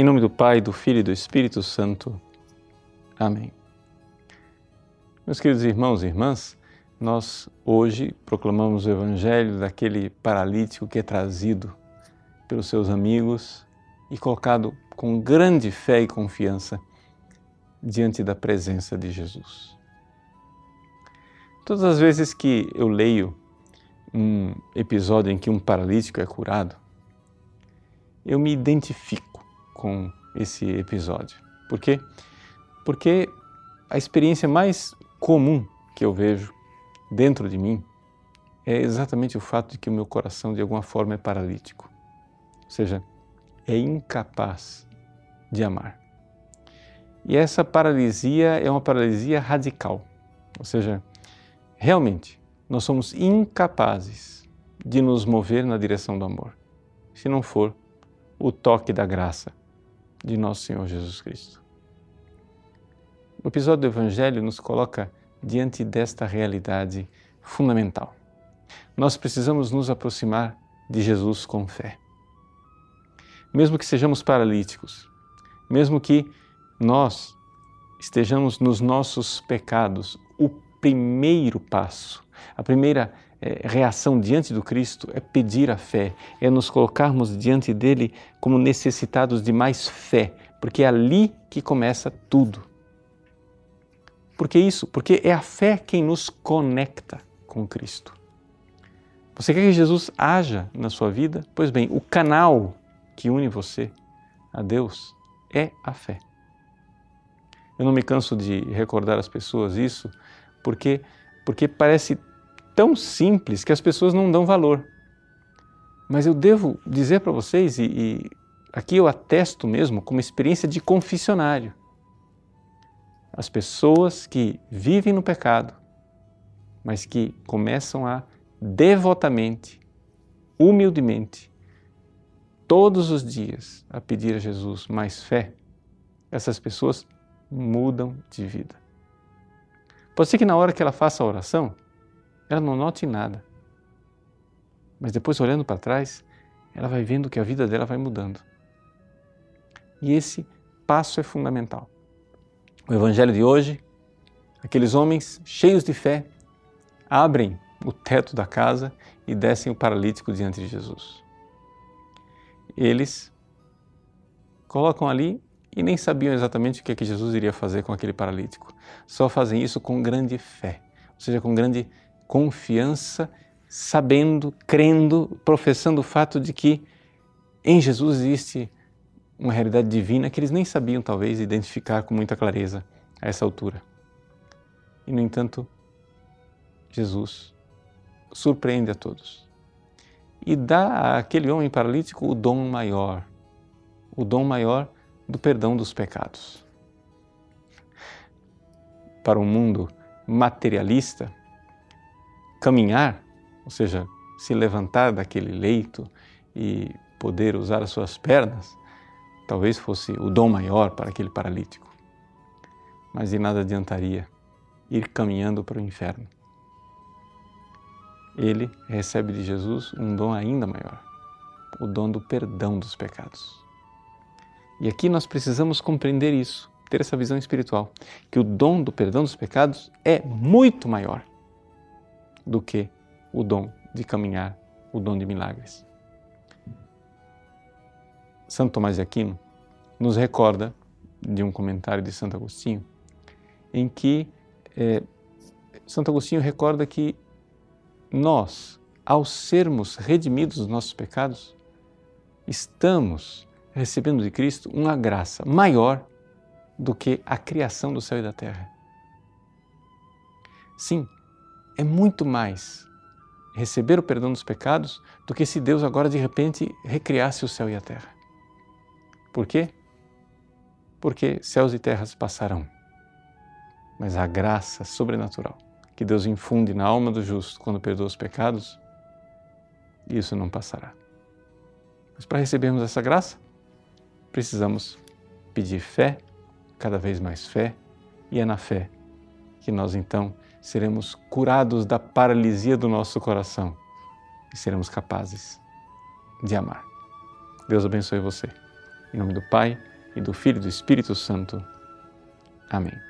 Em nome do Pai, do Filho e do Espírito Santo. Amém. Meus queridos irmãos e irmãs, nós hoje proclamamos o Evangelho daquele paralítico que é trazido pelos seus amigos e colocado com grande fé e confiança diante da presença de Jesus. Todas as vezes que eu leio um episódio em que um paralítico é curado, eu me identifico com esse episódio. Por quê? Porque a experiência mais comum que eu vejo dentro de mim é exatamente o fato de que o meu coração de alguma forma é paralítico. Ou seja, é incapaz de amar. E essa paralisia é uma paralisia radical. Ou seja, realmente nós somos incapazes de nos mover na direção do amor, se não for o toque da graça de nosso Senhor Jesus Cristo. O episódio do Evangelho nos coloca diante desta realidade fundamental. Nós precisamos nos aproximar de Jesus com fé. Mesmo que sejamos paralíticos, mesmo que nós estejamos nos nossos pecados, o primeiro passo, a primeira é, reação diante do Cristo é pedir a fé, é nos colocarmos diante dele como necessitados de mais fé, porque é ali que começa tudo. Por que isso? Porque é a fé quem nos conecta com Cristo. Você quer que Jesus haja na sua vida? Pois bem, o canal que une você a Deus é a fé. Eu não me canso de recordar às pessoas isso, porque porque parece tão simples que as pessoas não dão valor. Mas eu devo dizer para vocês, e, e aqui eu atesto mesmo como experiência de confessionário, as pessoas que vivem no pecado, mas que começam a devotamente, humildemente, todos os dias a pedir a Jesus mais fé, essas pessoas mudam de vida. Pode ser que na hora que ela faça a oração, ela não note nada. Mas depois, olhando para trás, ela vai vendo que a vida dela vai mudando. E esse passo é fundamental. O Evangelho de hoje, aqueles homens cheios de fé abrem o teto da casa e descem o paralítico diante de Jesus. Eles colocam ali e nem sabiam exatamente o que, é que Jesus iria fazer com aquele paralítico. Só fazem isso com grande fé, ou seja, com grande confiança, sabendo, crendo, professando o fato de que em Jesus existe uma realidade divina que eles nem sabiam, talvez, identificar com muita clareza a essa altura. E, no entanto, Jesus surpreende a todos e dá àquele homem paralítico o dom maior, o dom maior do perdão dos pecados. Para um mundo materialista, caminhar, ou seja, se levantar daquele leito e poder usar as suas pernas, talvez fosse o dom maior para aquele paralítico. Mas de nada adiantaria ir caminhando para o inferno. Ele recebe de Jesus um dom ainda maior, o dom do perdão dos pecados. E aqui nós precisamos compreender isso, ter essa visão espiritual, que o dom do perdão dos pecados é muito maior do que o dom de caminhar, o dom de milagres. Santo Tomás de Aquino nos recorda de um comentário de Santo Agostinho, em que é, Santo Agostinho recorda que nós, ao sermos redimidos dos nossos pecados, estamos recebendo de Cristo uma graça maior do que a criação do céu e da terra. Sim, é muito mais receber o perdão dos pecados do que se Deus agora de repente recriasse o céu e a terra. Por quê? Porque céus e terras passarão, mas a graça sobrenatural que Deus infunde na alma do justo quando perdoa os pecados, isso não passará. Mas para recebermos essa graça, precisamos pedir fé, cada vez mais fé, e é na fé que nós então seremos curados da paralisia do nosso coração e seremos capazes de amar. Deus abençoe você. Em nome do Pai, e do Filho e do Espírito Santo. Amém.